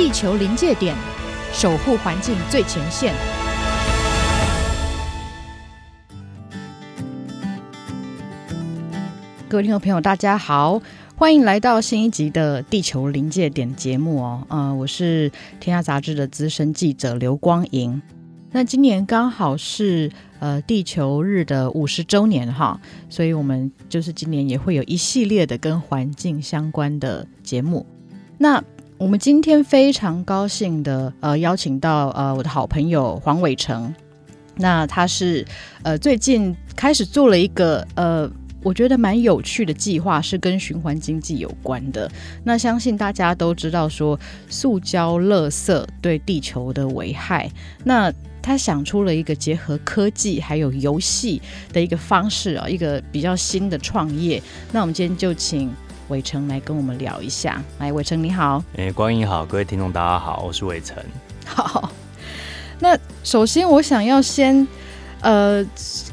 地球临界点，守护环境最前线。各位听众朋友，大家好，欢迎来到新一集的《地球临界点》节目哦。呃，我是天下杂志的资深记者刘光莹。那今年刚好是呃地球日的五十周年哈，所以我们就是今年也会有一系列的跟环境相关的节目。那我们今天非常高兴的呃邀请到呃我的好朋友黄伟成，那他是呃最近开始做了一个呃我觉得蛮有趣的计划，是跟循环经济有关的。那相信大家都知道说塑胶垃圾对地球的危害，那他想出了一个结合科技还有游戏的一个方式啊，一个比较新的创业。那我们今天就请伟成来跟我们聊一下。来，伟成你好。哎、欸，光影好，各位听众大家好，我是伟成。好，那首先我想要先呃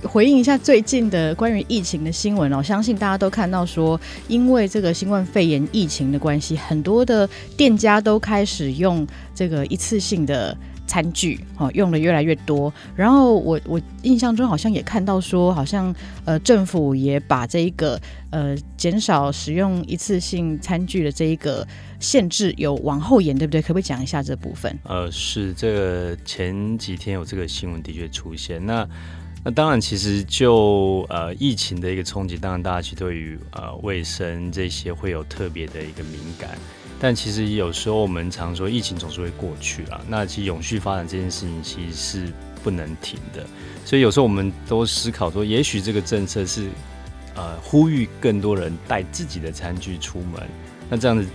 回应一下最近的关于疫情的新闻哦。相信大家都看到说，因为这个新冠肺炎疫情的关系，很多的店家都开始用这个一次性的。餐具哦，用的越来越多。然后我我印象中好像也看到说，好像呃政府也把这一个呃减少使用一次性餐具的这一个限制有往后延，对不对？可不可以讲一下这部分？呃，是这个前几天有这个新闻的确出现。那那当然，其实就呃疫情的一个冲击，当然大家其实对于呃卫生这些会有特别的一个敏感。但其实有时候我们常说疫情总是会过去啊，那其实永续发展这件事情其实是不能停的，所以有时候我们都思考说，也许这个政策是呃呼吁更多人带自己的餐具出门，那这样子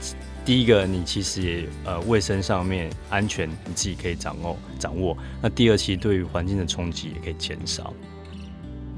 第一个你其实也呃卫生上面安全你自己可以掌握掌握，那第二其实对于环境的冲击也可以减少。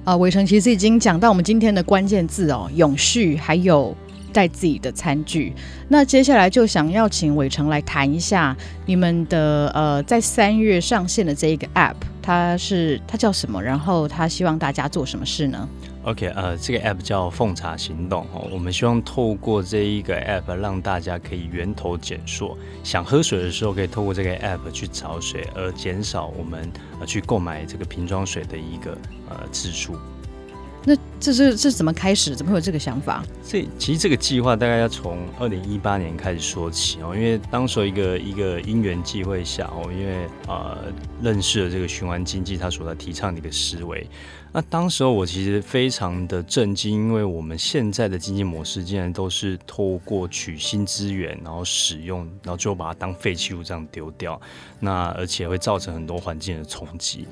啊，伟成其实已经讲到我们今天的关键字哦，永续还有。带自己的餐具，那接下来就想要请伟成来谈一下你们的呃，在三月上线的这一个 App，它是它叫什么？然后它希望大家做什么事呢？OK，呃，这个 App 叫奉茶行动哦，我们希望透过这一个 App 让大家可以源头减塑，想喝水的时候可以透过这个 App 去找水，而减少我们呃去购买这个瓶装水的一个呃次数。那这是这是怎么开始？怎么会有这个想法？这其实这个计划大概要从二零一八年开始说起哦，因为当时一个一个因缘际会下哦，因为呃认识了这个循环经济，他所在提倡的一个思维。那当时候我其实非常的震惊，因为我们现在的经济模式竟然都是透过取新资源，然后使用，然后最后把它当废弃物这样丢掉，那而且会造成很多环境的冲击。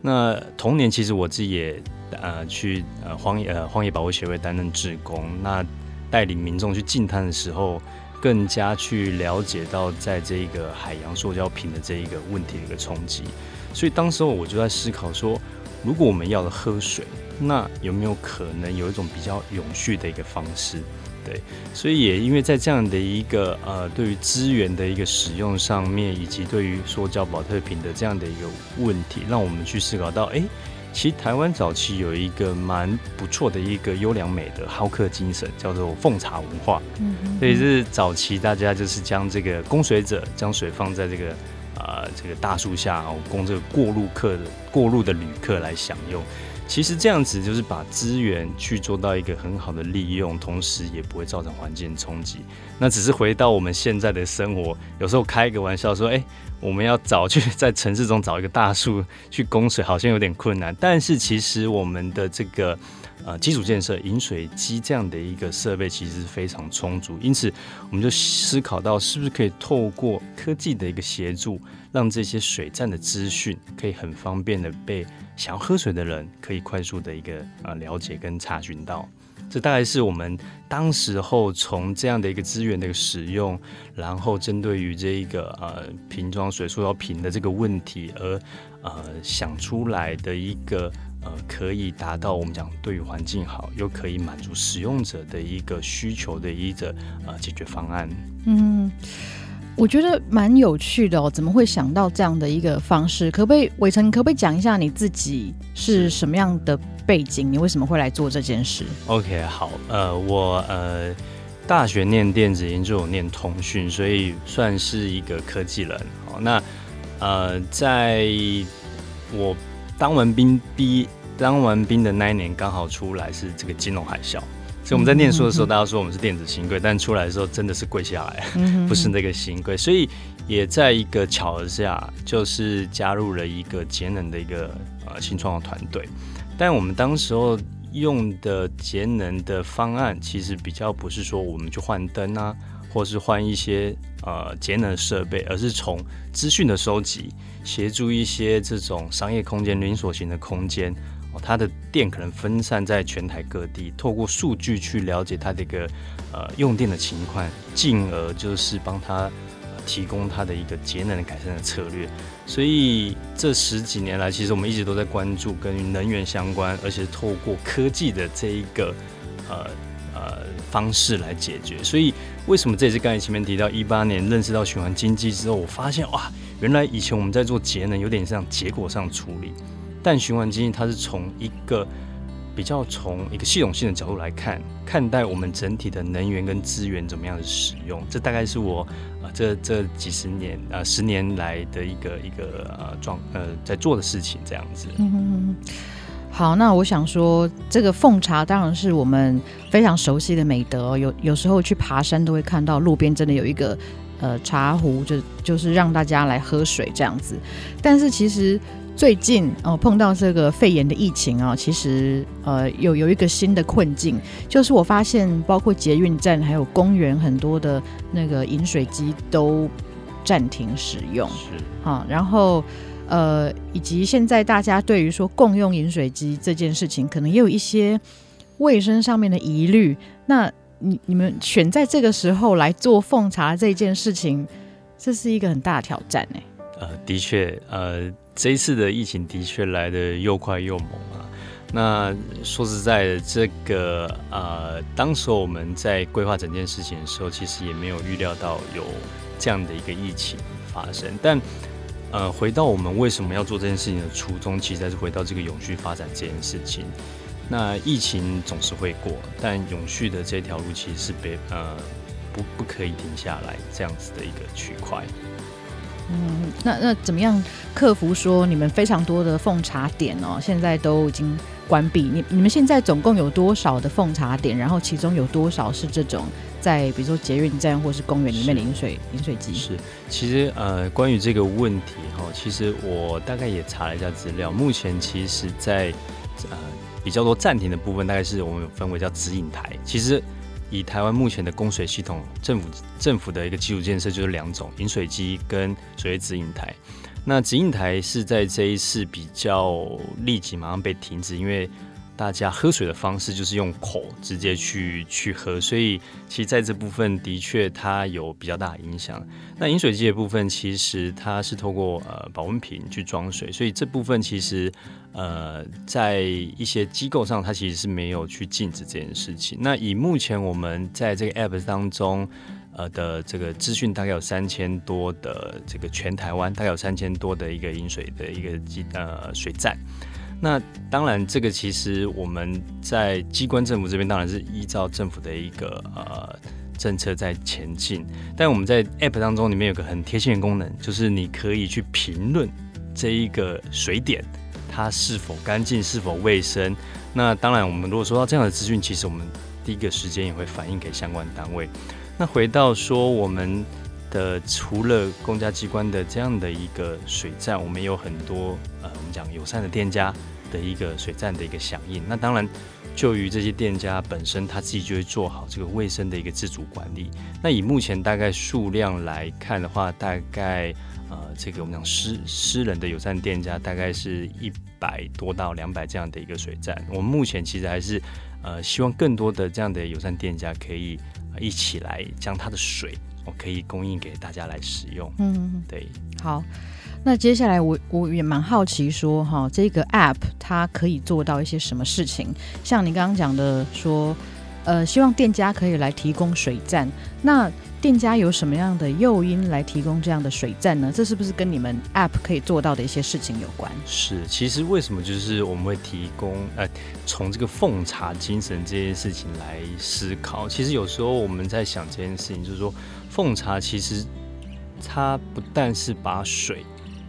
那同年，其实我自己也呃去呃荒野呃荒野保护协会担任志工，那带领民众去净滩的时候，更加去了解到在这一个海洋塑胶瓶的这一个问题的一个冲击。所以当时候我就在思考说，如果我们要的喝水，那有没有可能有一种比较永续的一个方式？对，所以也因为在这样的一个呃，对于资源的一个使用上面，以及对于塑胶保特瓶的这样的一个问题，让我们去思考到，哎，其实台湾早期有一个蛮不错的一个优良美的好客精神，叫做奉茶文化。嗯，所以是早期大家就是将这个供水者将水放在这个啊、呃、这个大树下，然后供这个过路客的过路的旅客来享用。其实这样子就是把资源去做到一个很好的利用，同时也不会造成环境冲击。那只是回到我们现在的生活，有时候开一个玩笑说：“哎，我们要找去在城市中找一个大树去供水，好像有点困难。”但是其实我们的这个呃基础建设饮水机这样的一个设备其实是非常充足，因此我们就思考到是不是可以透过科技的一个协助，让这些水站的资讯可以很方便的被。想要喝水的人可以快速的一个呃了解跟查询到，这大概是我们当时候从这样的一个资源的一个使用，然后针对于这一个呃瓶装水塑料瓶的这个问题而呃想出来的一个呃可以达到我们讲对于环境好又可以满足使用者的一个需求的一个呃解决方案。嗯。我觉得蛮有趣的哦，怎么会想到这样的一个方式？可不可以，伟成，可不可以讲一下你自己是什么样的背景？你为什么会来做这件事？OK，好，呃，我呃大学念电子研究，念通讯，所以算是一个科技人。好，那呃，在我当完兵毕当完兵的那一年，刚好出来是这个金融海啸。所以我们在念书的时候，大家说我们是电子新贵，但出来的时候真的是跪下来，不是那个新贵。所以也在一个巧合下，就是加入了一个节能的一个呃新创的团队。但我们当时候用的节能的方案，其实比较不是说我们去换灯啊，或是换一些呃节能设备，而是从资讯的收集，协助一些这种商业空间、连锁型的空间。它的电可能分散在全台各地，透过数据去了解它的一个呃用电的情况，进而就是帮它、呃、提供它的一个节能的改善的策略。所以这十几年来，其实我们一直都在关注跟能源相关，而且透过科技的这一个呃呃方式来解决。所以为什么这次刚才前面提到一八年认识到循环经济之后，我发现哇，原来以前我们在做节能有点像结果上处理。但循环经济它是从一个比较从一个系统性的角度来看，看待我们整体的能源跟资源怎么样的使用，这大概是我啊、这这几十年啊、呃、十年来的一个一个呃状呃在做的事情这样子。嗯，好，那我想说，这个奉茶当然是我们非常熟悉的美德，有有时候去爬山都会看到路边真的有一个呃茶壶，就就是让大家来喝水这样子。但是其实。最近哦，碰到这个肺炎的疫情啊，其实呃有有一个新的困境，就是我发现包括捷运站还有公园很多的那个饮水机都暂停使用，是啊，然后呃以及现在大家对于说共用饮水机这件事情，可能也有一些卫生上面的疑虑。那你你们选在这个时候来做奉茶这件事情，这是一个很大的挑战呢？呃，的确，呃。这一次的疫情的确来得又快又猛啊！那说实在的，这个呃，当时我们在规划整件事情的时候，其实也没有预料到有这样的一个疫情发生。但呃，回到我们为什么要做这件事情的初衷，其实还是回到这个永续发展这件事情。那疫情总是会过，但永续的这条路其实是别呃不不可以停下来这样子的一个区块。嗯，那那怎么样克服说你们非常多的奉茶点哦，现在都已经关闭。你你们现在总共有多少的奉茶点？然后其中有多少是这种在比如说捷运站或是公园里面的饮水饮水机？是，其实呃，关于这个问题哈，其实我大概也查了一下资料，目前其实在呃比较多暂停的部分，大概是我们有分为叫指引台，其实。以台湾目前的供水系统，政府政府的一个基础建设就是两种饮水机跟所谓指引台。那指引台是在这一次比较立即马上被停止，因为。大家喝水的方式就是用口直接去去喝，所以其实在这部分的确它有比较大的影响。那饮水机的部分，其实它是透过呃保温瓶去装水，所以这部分其实呃在一些机构上，它其实是没有去禁止这件事情。那以目前我们在这个 App 当中呃的这个资讯，大概有三千多的这个全台湾大概有三千多的一个饮水的一个机呃水站。那当然，这个其实我们在机关政府这边当然是依照政府的一个呃政策在前进，但我们在 App 当中里面有个很贴心的功能，就是你可以去评论这一个水点它是否干净、是否卫生。那当然，我们如果收到这样的资讯，其实我们第一个时间也会反映给相关单位。那回到说我们的除了公家机关的这样的一个水站，我们有很多呃，我们讲友善的店家的一个水站的一个响应。那当然，就于这些店家本身，他自己就会做好这个卫生的一个自主管理。那以目前大概数量来看的话，大概呃，这个我们讲私私人的友善店家大概是一百多到两百这样的一个水站。我们目前其实还是呃，希望更多的这样的友善店家可以一起来将它的水。我可以供应给大家来使用。嗯，对。好，那接下来我我也蛮好奇说，哈，这个 App 它可以做到一些什么事情？像你刚刚讲的说，呃，希望店家可以来提供水站。那店家有什么样的诱因来提供这样的水站呢？这是不是跟你们 App 可以做到的一些事情有关？是，其实为什么就是我们会提供呃，从这个奉茶精神这件事情来思考。其实有时候我们在想这件事情，就是说奉茶其实它不但是把水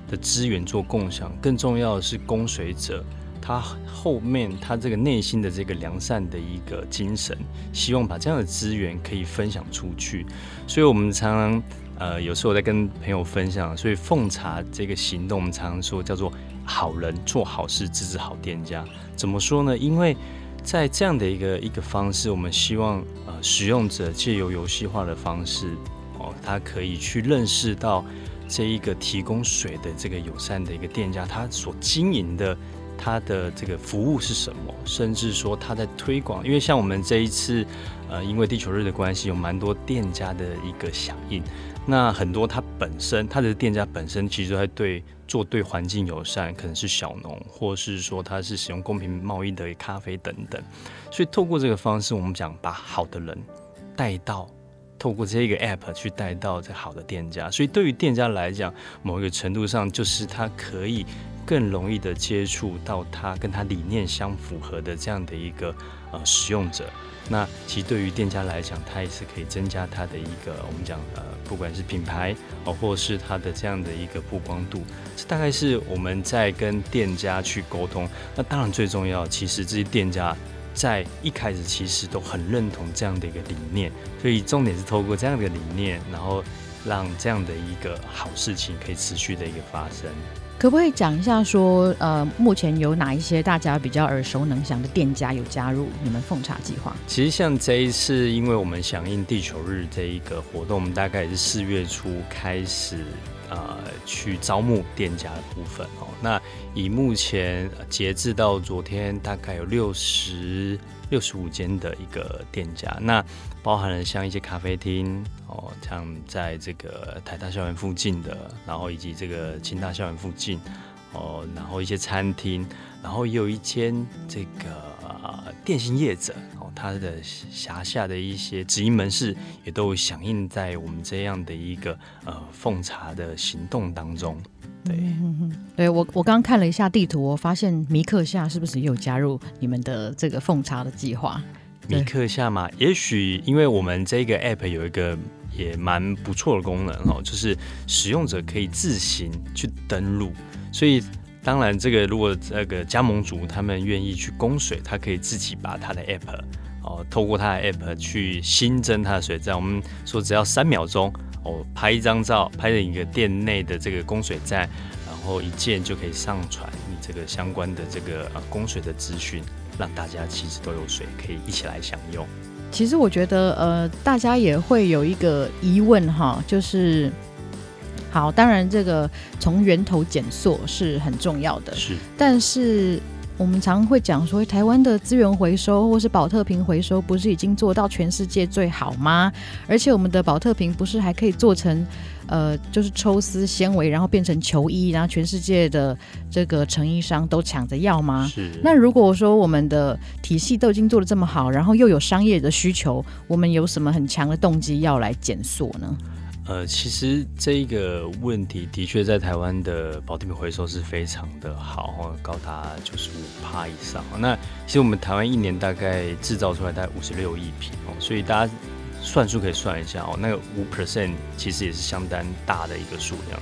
的资源做共享，更重要的是供水者。他后面，他这个内心的这个良善的一个精神，希望把这样的资源可以分享出去。所以，我们常常呃，有时候在跟朋友分享，所以奉茶这个行动，我们常常说叫做好人做好事，支持好店家。怎么说呢？因为在这样的一个一个方式，我们希望呃，使用者借由游戏化的方式哦，他可以去认识到这一个提供水的这个友善的一个店家，他所经营的。它的这个服务是什么？甚至说它在推广，因为像我们这一次，呃，因为地球日的关系，有蛮多店家的一个响应。那很多它本身，它的店家本身其实都在对做对环境友善，可能是小农，或是说它是使用公平贸易的咖啡等等。所以透过这个方式，我们讲把好的人带到，透过这个 app 去带到这好的店家。所以对于店家来讲，某一个程度上，就是他可以。更容易的接触到他跟他理念相符合的这样的一个呃使用者，那其实对于店家来讲，他也是可以增加他的一个我们讲呃不管是品牌哦，或是他的这样的一个曝光度，这大概是我们在跟店家去沟通。那当然最重要，其实这些店家在一开始其实都很认同这样的一个理念，所以重点是透过这样的理念，然后让这样的一个好事情可以持续的一个发生。可不可以讲一下说，呃，目前有哪一些大家比较耳熟能详的店家有加入你们奉茶计划？其实像这一次，因为我们响应地球日这一个活动，我们大概也是四月初开始，呃，去招募店家的部分哦。那以目前截至到昨天，大概有六十六十五间的一个店家，那包含了像一些咖啡厅哦，像在这个台大校园附近的，然后以及这个清大校园附近哦，然后一些餐厅，然后也有一间这个、电信业者哦，他的辖下的一些直营门市也都响应在我们这样的一个呃奉茶的行动当中。对，嗯、对我我刚刚看了一下地图，我发现米克夏是不是也有加入你们的这个奉茶的计划？米克夏嘛，也许因为我们这个 app 有一个也蛮不错的功能哦，就是使用者可以自行去登录，所以当然这个如果这个加盟主他们愿意去供水，他可以自己把他的 app 哦，透过他的 app 去新增他的水站，我们说只要三秒钟。哦，拍一张照，拍了一个店内的这个供水站，然后一键就可以上传你这个相关的这个呃供水的资讯，让大家其实都有水可以一起来享用。其实我觉得呃，大家也会有一个疑问哈，就是好，当然这个从源头减塑是很重要的，是，但是。我们常会讲说，台湾的资源回收或是保特瓶回收，不是已经做到全世界最好吗？而且我们的保特瓶不是还可以做成，呃，就是抽丝纤维，然后变成球衣，然后全世界的这个成衣商都抢着要吗？是。那如果说我们的体系都已经做的这么好，然后又有商业的需求，我们有什么很强的动机要来减塑呢？呃，其实这一个问题的确在台湾的宝特瓶回收是非常的好，高达九十五趴以上。那其实我们台湾一年大概制造出来大概五十六亿瓶哦，所以大家算数可以算一下哦，那个五 percent 其实也是相当大的一个数量。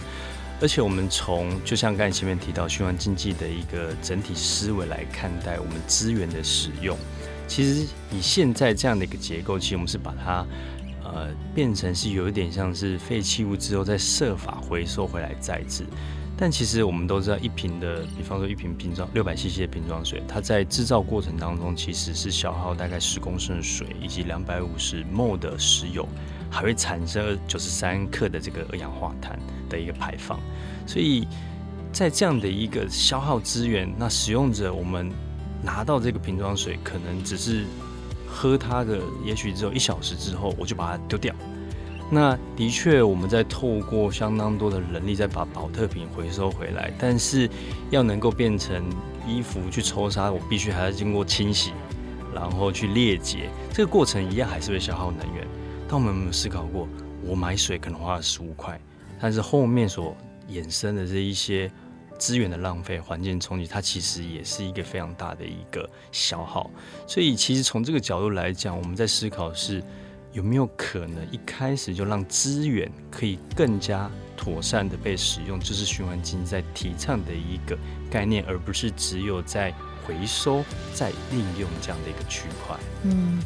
而且我们从就像刚才前面提到循环经济的一个整体思维来看待我们资源的使用，其实以现在这样的一个结构，其实我们是把它。呃，变成是有一点像是废弃物之后再设法回收回来再制，但其实我们都知道，一瓶的，比方说一瓶瓶装六百 CC 的瓶装水，它在制造过程当中其实是消耗大概十公升的水，以及两百五十 m 的石油，还会产生九十三克的这个二氧化碳的一个排放，所以在这样的一个消耗资源，那使用者我们拿到这个瓶装水，可能只是。喝它的，也许只有一小时之后，我就把它丢掉。那的确，我们在透过相当多的人力，再把保特瓶回收回来。但是，要能够变成衣服去抽纱，我必须还要经过清洗，然后去裂解，这个过程一样还是会消耗能源。但我们有没有思考过，我买水可能花了十五块，但是后面所衍生的这一些资源的浪费、环境冲击，它其实也是一个非常大的一个消耗。所以，其实从这个角度来讲，我们在思考是有没有可能一开始就让资源可以更加妥善的被使用，就是循环经济在提倡的一个概念，而不是只有在回收再利用这样的一个区块。嗯。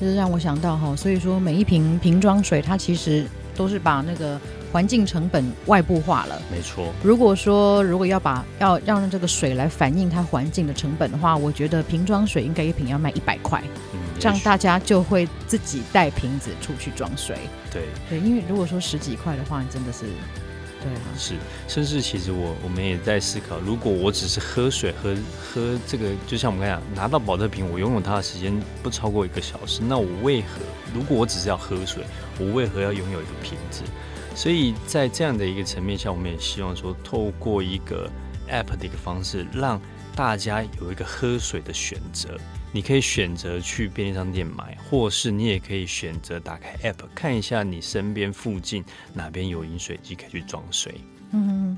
就是让我想到哈，所以说每一瓶瓶装水，它其实都是把那个环境成本外部化了。没错。如果说如果要把要让这个水来反映它环境的成本的话，我觉得瓶装水应该一瓶要卖一百块，嗯，这样大家就会自己带瓶子出去装水。对对，因为如果说十几块的话，你真的是。对啊，是，甚至其实我我们也在思考，如果我只是喝水，喝喝这个，就像我们刚才讲，拿到保特瓶，我拥有它的时间不超过一个小时，那我为何，如果我只是要喝水，我为何要拥有一个瓶子？所以在这样的一个层面下，我们也希望说，透过一个 App 的一个方式，让大家有一个喝水的选择。你可以选择去便利商店买，或是你也可以选择打开 App 看一下你身边附近哪边有饮水机可以去装水。嗯，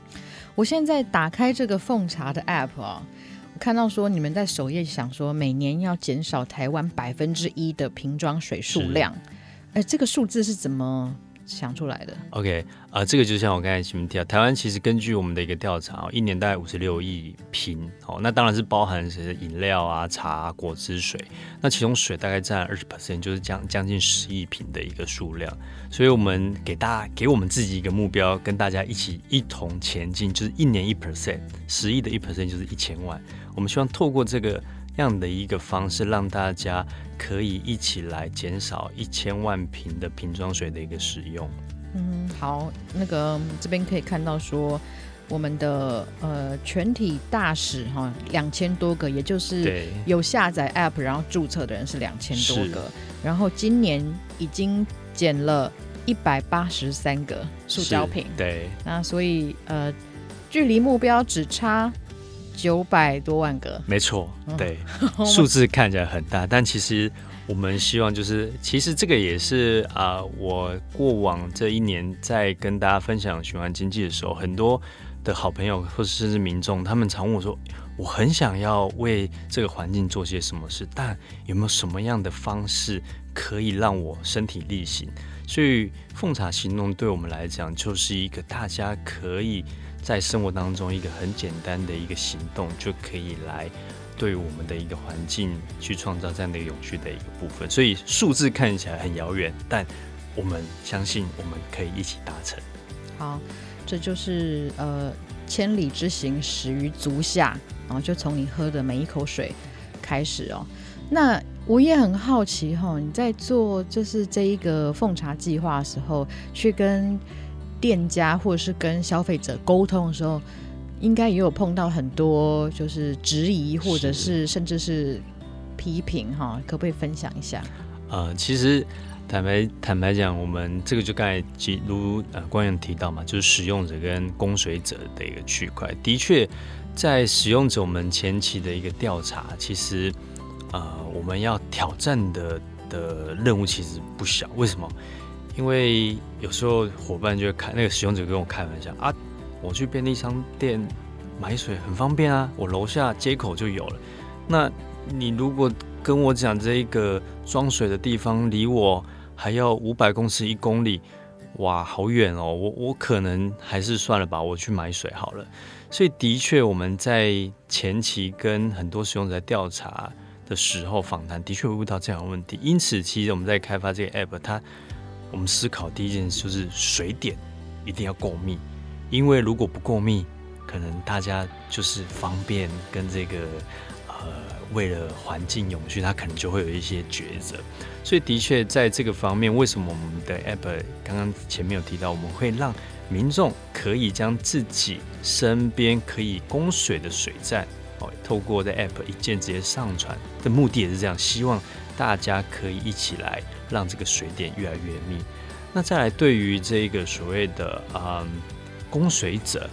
我现在打开这个奉茶的 App 啊，我看到说你们在首页想说每年要减少台湾百分之一的瓶装水数量，哎，这个数字是怎么想出来的？OK 啊、这个就像我刚才前面提到，台湾其实根据我们的一个调查，一年大概五十六亿瓶，哦，那当然是包含是饮料啊、茶、果汁水，那其中水大概占二十 percent，就是将将近十亿瓶的一个数量。所以我们给大家给我们自己一个目标，跟大家一起一同前进，就是一年一 percent，十亿的一 percent 就是一千万。我们希望透过这个。样的一个方式，让大家可以一起来减少一千万瓶的瓶装水的一个使用。嗯，好，那个这边可以看到说，我们的呃全体大使哈两千多个，也就是有下载 App 然后注册的人是两千多个，然后今年已经减了一百八十三个塑胶瓶。对，那所以呃距离目标只差。九百多万个，没错，对，数字看起来很大，但其实我们希望就是，其实这个也是啊、呃，我过往这一年在跟大家分享循环经济的时候，很多的好朋友或者甚至民众，他们常问我说，我很想要为这个环境做些什么事，但有没有什么样的方式可以让我身体力行？所以奉茶行动对我们来讲，就是一个大家可以。在生活当中，一个很简单的一个行动，就可以来对我们的一个环境去创造这样的一个永续的一个部分。所以数字看起来很遥远，但我们相信我们可以一起达成。好，这就是呃千里之行始于足下，然后就从你喝的每一口水开始哦。那我也很好奇哈、你在做就是这一个奉茶计划的时候，去跟。店家或者是跟消费者沟通的时候，应该也有碰到很多就是质疑，或者是甚至是批评哈，可不可以分享一下？呃，其实坦白坦白讲，我们这个就刚才如呃官员提到嘛，就是使用者跟供水者的一个区块。的确，在使用者我们前期的一个调查，其实呃我们要挑战的的任务其实不小。为什么？因为有时候伙伴就会开那个使用者跟我开玩笑啊，我去便利商店买水很方便啊，我楼下街口就有了。那你如果跟我讲这一个装水的地方离我还要五百公尺一公里，哇，好远哦！我我可能还是算了吧，我去买水好了。所以的确我们在前期跟很多使用者调查的时候访谈，的确会遇到这样的问题。因此，其实我们在开发这个 app，它我们思考第一件事就是水点一定要够密，因为如果不够密，可能大家就是方便跟这个呃，为了环境永续，它可能就会有一些抉择。所以的确在这个方面，为什么我们的 app 刚刚前面有提到，我们会让民众可以将自己身边可以供水的水站哦，透过的 app 一键直接上传的目的也是这样，希望。大家可以一起来让这个水点越来越密。那再来，对于这个所谓的嗯供水者，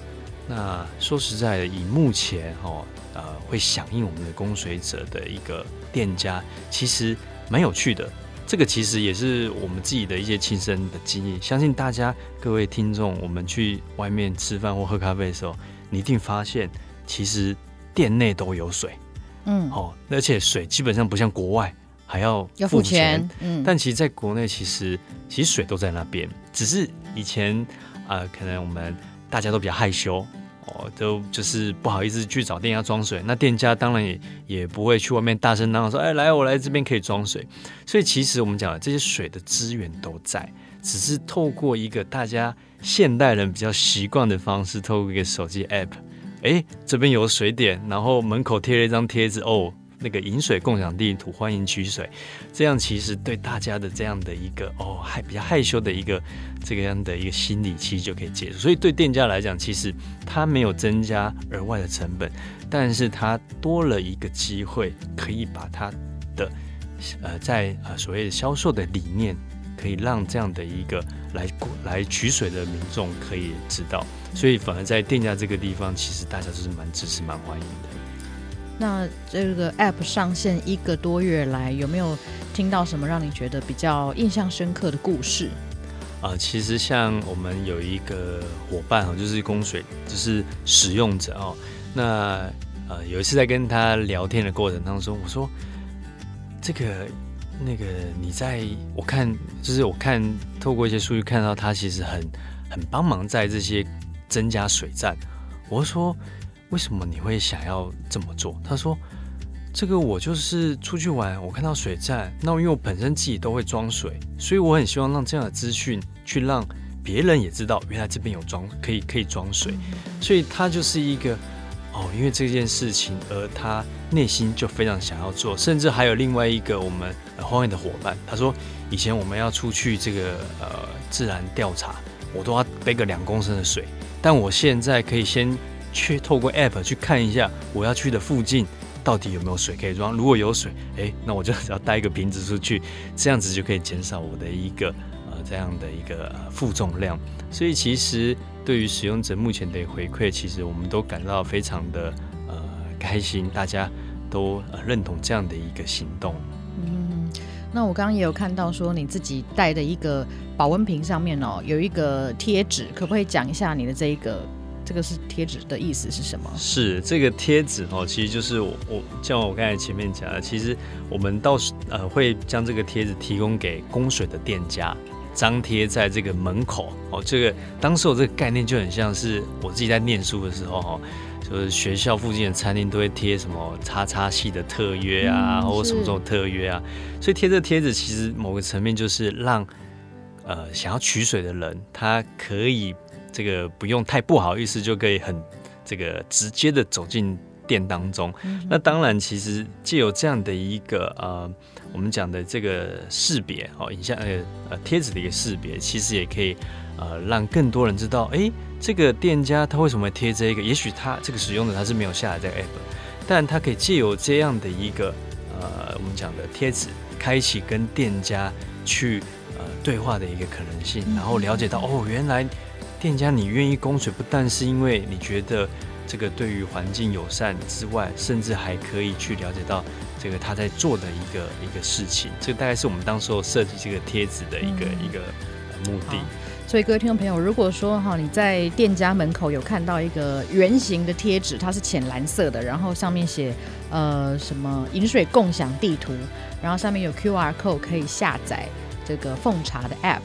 那说实在的，以目前哦呃会响应我们的供水者的一个店家，其实蛮有趣的。这个其实也是我们自己的一些亲身的经验。相信大家各位听众，我们去外面吃饭或喝咖啡的时候，你一定发现其实店内都有水，嗯，哦，而且水基本上不像国外还要付钱，要付钱，嗯，但其实在国内其实其实水都在那边，只是以前啊、呃，可能我们大家都比较害羞。哦，都就是不好意思去找店家装水，那店家当然也也不会去外面大声嚷嚷说：“哎，来，我来这边可以装水。”所以其实我们讲的这些水的资源都在，只是透过一个大家现代人比较习惯的方式，透过一个手机 app，哎，这边有水点，然后门口贴了一张贴纸哦。那个饮水共享地图，欢迎取水，这样其实对大家的这样的一个哦，还比较害羞的一个这个样的一个心理，其实就可以解除。所以对店家来讲，其实他没有增加额外的成本，但是他多了一个机会，可以把他的呃在呃所谓的销售的理念，可以让这样的一个来来取水的民众可以知道。所以反而在店家这个地方，其实大家都是蛮支持、蛮欢迎的。那这个 App 上线一个多月来，有没有听到什么让你觉得比较印象深刻的故事？啊、呃，其实像我们有一个伙伴哈，就是供水，就是使用者哦。那呃，有一次在跟他聊天的过程当中，我说这个那个你在我看，就是我看透过一些数据看到他其实很很帮忙在这些增加水站。我说。为什么你会想要这么做？他说：“这个我就是出去玩，我看到水站，那因为我本身自己都会装水，所以我很希望让这样的资讯去让别人也知道，原来这边有装可以可以装水，所以他就是一个哦，因为这件事情而他内心就非常想要做，甚至还有另外一个我们欢迎的伙伴，他说以前我们要出去这个呃自然调查，我都要背个两公升的水，但我现在可以先。”去透过 App 去看一下我要去的附近到底有没有水可以装。如果有水，哎，那我就只要带一个瓶子出去，这样子就可以减少我的一个呃这样的一个负重量。所以其实对于使用者目前的回馈，其实我们都感到非常的呃开心，大家都认同这样的一个行动。嗯，那我刚刚也有看到说你自己带的一个保温瓶上面哦有一个贴纸，可不可以讲一下你的这一个？这个是贴纸的意思是什么？是这个贴纸哦，其实就是我我像我刚才前面讲的，其实我们到时呃会将这个贴纸提供给供水的店家，张贴在这个门口哦。这个当时我这个概念就很像是我自己在念书的时候哈，就是学校附近的餐厅都会贴什么叉叉系的特约啊，或什么什么特约啊，所以贴这贴纸其实某个层面就是让呃想要取水的人他可以。这个不用太不好意思，就可以很这个直接的走进店当中。嗯、那当然，其实借由这样的一个呃，我们讲的这个识别哦，影像呃呃贴纸的一个识别，其实也可以呃让更多人知道，哎，这个店家他为什么会贴这个？也许他这个使用者他是没有下载这个 app，但他可以借由这样的一个呃我们讲的贴纸，开启跟店家去呃对话的一个可能性，然后了解到哦，原来。店家，你愿意供水，不但是因为你觉得这个对于环境友善之外，甚至还可以去了解到这个他在做的一个一个事情。这个大概是我们当时候设计这个贴纸的一个、嗯、一个目的。所以各位听众朋友，如果说哈你在店家门口有看到一个圆形的贴纸，它是浅蓝色的，然后上面写呃什么饮水共享地图，然后上面有 QR code 可以下载这个奉茶的 App。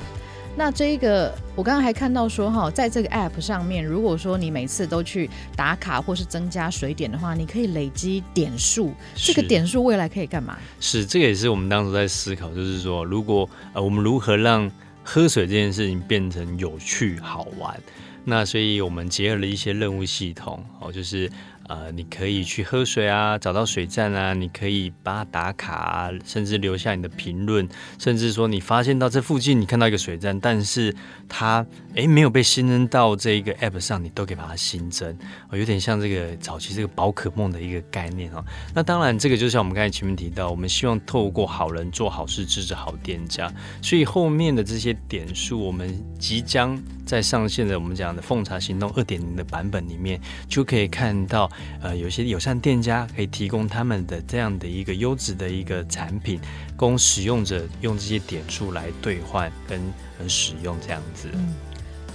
那这一个，我刚刚还看到说哈，在这个 app 上面，如果说你每次都去打卡或是增加水点的话，你可以累积点数。这个点数未来可以干嘛？是，这个也是我们当时在思考，就是说，如果呃，我们如何让喝水这件事情变成有趣好玩？那所以我们结合了一些任务系统，哦，就是。呃，你可以去喝水啊，找到水站啊，你可以把它打卡啊，甚至留下你的评论，甚至说你发现到这附近你看到一个水站，但是它诶没有被新增到这一个 app 上，你都可以把它新增，哦，有点像这个早期这个宝可梦的一个概念哦。那当然，这个就像我们刚才前面提到，我们希望透过好人做好事，支持好店家，所以后面的这些点数，我们即将在上线的我们讲的奉茶行动二点零的版本里面，就可以看到。呃，有些友善店家可以提供他们的这样的一个优质的一个产品，供使用者用这些点数来兑换跟使用这样子。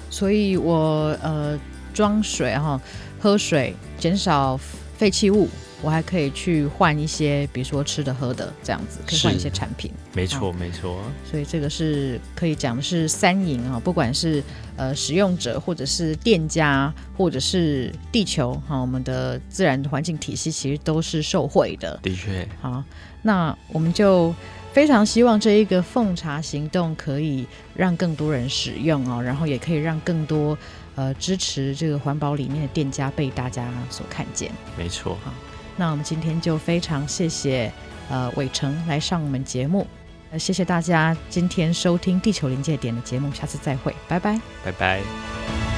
所以我呃装水哈，喝水减少废弃物。我还可以去换一些，比如说吃的喝的这样子，可以换一些产品。没错，没错。所以这个是可以讲的是三赢啊，不管是呃使用者，或者是店家，或者是地球哈，我们的自然环境体系其实都是受惠的。的确。好，那我们就非常希望这一个奉茶行动可以让更多人使用哦，然后也可以让更多呃支持这个环保理念的店家被大家所看见。没错。那我们今天就非常谢谢呃伟成来上我们节目，呃谢谢大家今天收听地球临界点的节目，下次再会，拜拜，拜拜。